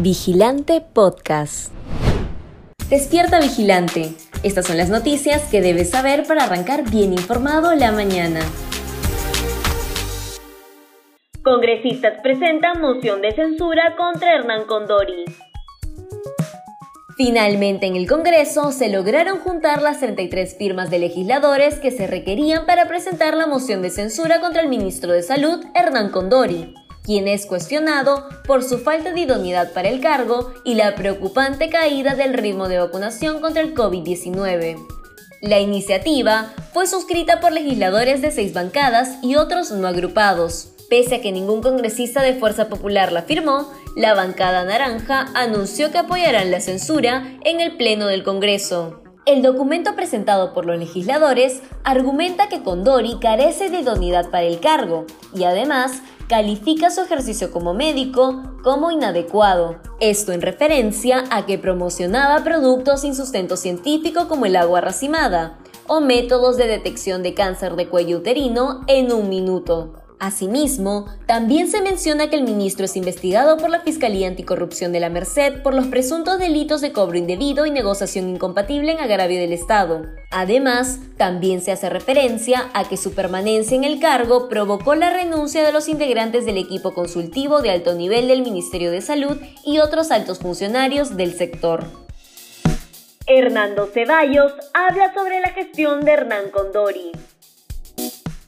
Vigilante Podcast. Despierta Vigilante. Estas son las noticias que debes saber para arrancar bien informado la mañana. Congresistas presentan moción de censura contra Hernán Condori. Finalmente en el Congreso se lograron juntar las 33 firmas de legisladores que se requerían para presentar la moción de censura contra el ministro de Salud, Hernán Condori, quien es cuestionado por su falta de idoneidad para el cargo y la preocupante caída del ritmo de vacunación contra el COVID-19. La iniciativa fue suscrita por legisladores de seis bancadas y otros no agrupados. Pese a que ningún congresista de Fuerza Popular la firmó, la bancada naranja anunció que apoyarán la censura en el Pleno del Congreso. El documento presentado por los legisladores argumenta que Condori carece de idoneidad para el cargo y además califica su ejercicio como médico como inadecuado. Esto en referencia a que promocionaba productos sin sustento científico como el agua racimada o métodos de detección de cáncer de cuello uterino en un minuto. Asimismo, también se menciona que el ministro es investigado por la Fiscalía Anticorrupción de la Merced por los presuntos delitos de cobro indebido y negociación incompatible en agravio del Estado. Además, también se hace referencia a que su permanencia en el cargo provocó la renuncia de los integrantes del equipo consultivo de alto nivel del Ministerio de Salud y otros altos funcionarios del sector. Hernando Ceballos habla sobre la gestión de Hernán Condori.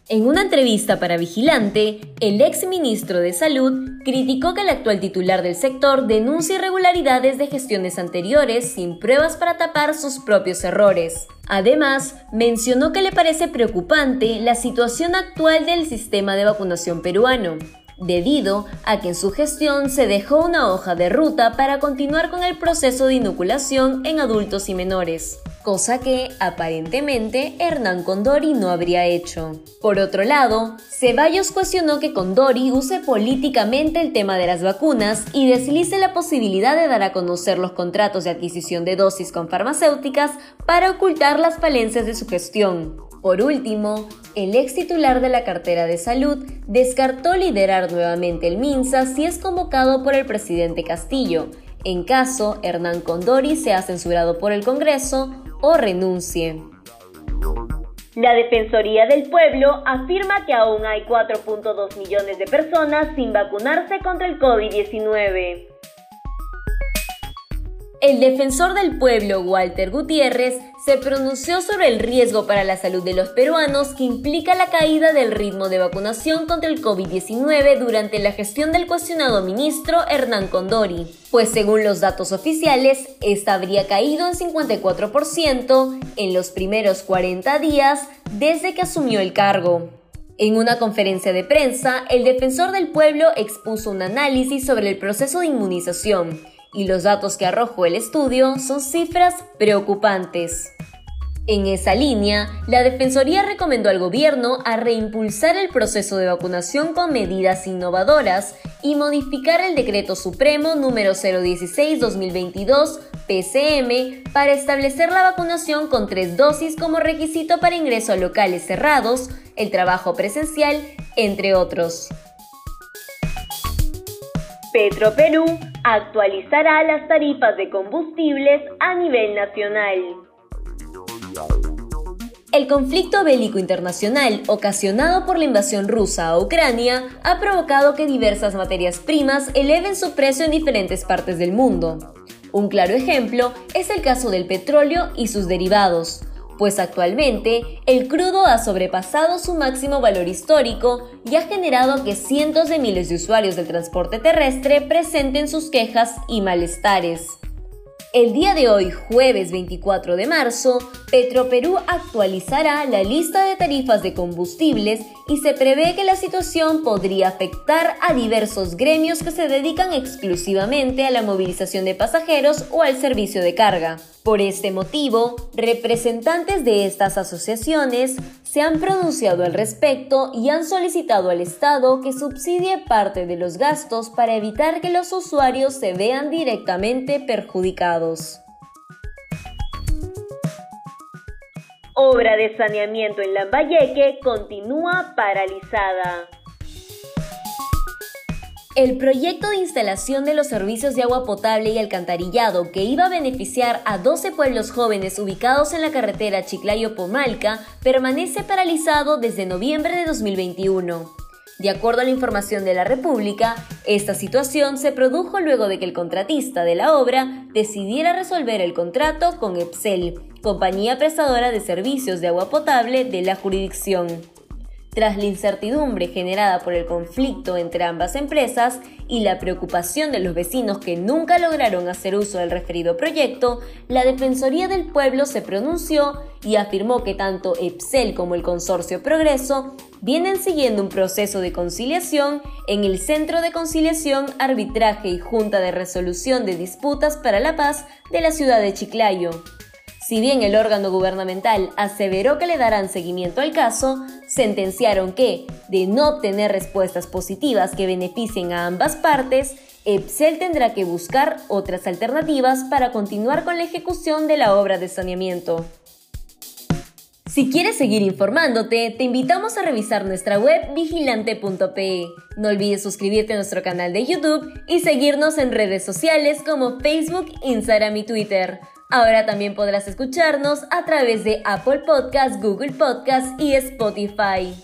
En una entrevista para Vigilante, el ex ministro de Salud criticó que el actual titular del sector denuncia irregularidades de gestiones anteriores sin pruebas para tapar sus propios errores. Además, mencionó que le parece preocupante la situación actual del sistema de vacunación peruano, debido a que en su gestión se dejó una hoja de ruta para continuar con el proceso de inoculación en adultos y menores cosa que aparentemente Hernán Condori no habría hecho. Por otro lado, Ceballos cuestionó que Condori use políticamente el tema de las vacunas y deslice la posibilidad de dar a conocer los contratos de adquisición de dosis con farmacéuticas para ocultar las falencias de su gestión. Por último, el ex titular de la cartera de salud descartó liderar nuevamente el MINSA si es convocado por el presidente Castillo, en caso Hernán Condori sea censurado por el Congreso o renuncie. La Defensoría del Pueblo afirma que aún hay 4.2 millones de personas sin vacunarse contra el COVID-19. El defensor del pueblo, Walter Gutiérrez, se pronunció sobre el riesgo para la salud de los peruanos que implica la caída del ritmo de vacunación contra el COVID-19 durante la gestión del cuestionado ministro Hernán Condori, pues según los datos oficiales, esta habría caído en 54% en los primeros 40 días desde que asumió el cargo. En una conferencia de prensa, el defensor del pueblo expuso un análisis sobre el proceso de inmunización y los datos que arrojó el estudio son cifras preocupantes. En esa línea, la Defensoría recomendó al gobierno a reimpulsar el proceso de vacunación con medidas innovadoras y modificar el Decreto Supremo número 016-2022 PCM para establecer la vacunación con tres dosis como requisito para ingreso a locales cerrados, el trabajo presencial, entre otros. Petro Perú actualizará las tarifas de combustibles a nivel nacional. El conflicto bélico internacional ocasionado por la invasión rusa a Ucrania ha provocado que diversas materias primas eleven su precio en diferentes partes del mundo. Un claro ejemplo es el caso del petróleo y sus derivados, pues actualmente el crudo ha sobrepasado su máximo valor histórico y ha generado que cientos de miles de usuarios del transporte terrestre presenten sus quejas y malestares. El día de hoy, jueves 24 de marzo, Petroperú actualizará la lista de tarifas de combustibles y se prevé que la situación podría afectar a diversos gremios que se dedican exclusivamente a la movilización de pasajeros o al servicio de carga. Por este motivo, representantes de estas asociaciones se han pronunciado al respecto y han solicitado al Estado que subsidie parte de los gastos para evitar que los usuarios se vean directamente perjudicados. Obra de saneamiento en Lambayeque continúa paralizada. El proyecto de instalación de los servicios de agua potable y alcantarillado que iba a beneficiar a 12 pueblos jóvenes ubicados en la carretera Chiclayo-Pomalca permanece paralizado desde noviembre de 2021. De acuerdo a la información de la República, esta situación se produjo luego de que el contratista de la obra decidiera resolver el contrato con EPSEL, compañía prestadora de servicios de agua potable de la jurisdicción. Tras la incertidumbre generada por el conflicto entre ambas empresas y la preocupación de los vecinos que nunca lograron hacer uso del referido proyecto, la Defensoría del Pueblo se pronunció y afirmó que tanto EPSEL como el Consorcio Progreso vienen siguiendo un proceso de conciliación en el Centro de Conciliación, Arbitraje y Junta de Resolución de Disputas para la Paz de la ciudad de Chiclayo. Si bien el órgano gubernamental aseveró que le darán seguimiento al caso, sentenciaron que, de no obtener respuestas positivas que beneficien a ambas partes, EPSEL tendrá que buscar otras alternativas para continuar con la ejecución de la obra de saneamiento. Si quieres seguir informándote, te invitamos a revisar nuestra web vigilante.pe. No olvides suscribirte a nuestro canal de YouTube y seguirnos en redes sociales como Facebook, Instagram y Twitter. Ahora también podrás escucharnos a través de Apple Podcasts, Google Podcasts y Spotify.